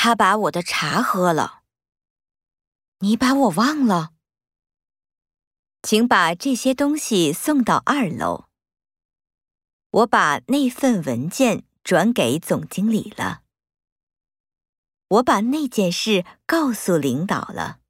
他把我的茶喝了。你把我忘了？请把这些东西送到二楼。我把那份文件转给总经理了。我把那件事告诉领导了。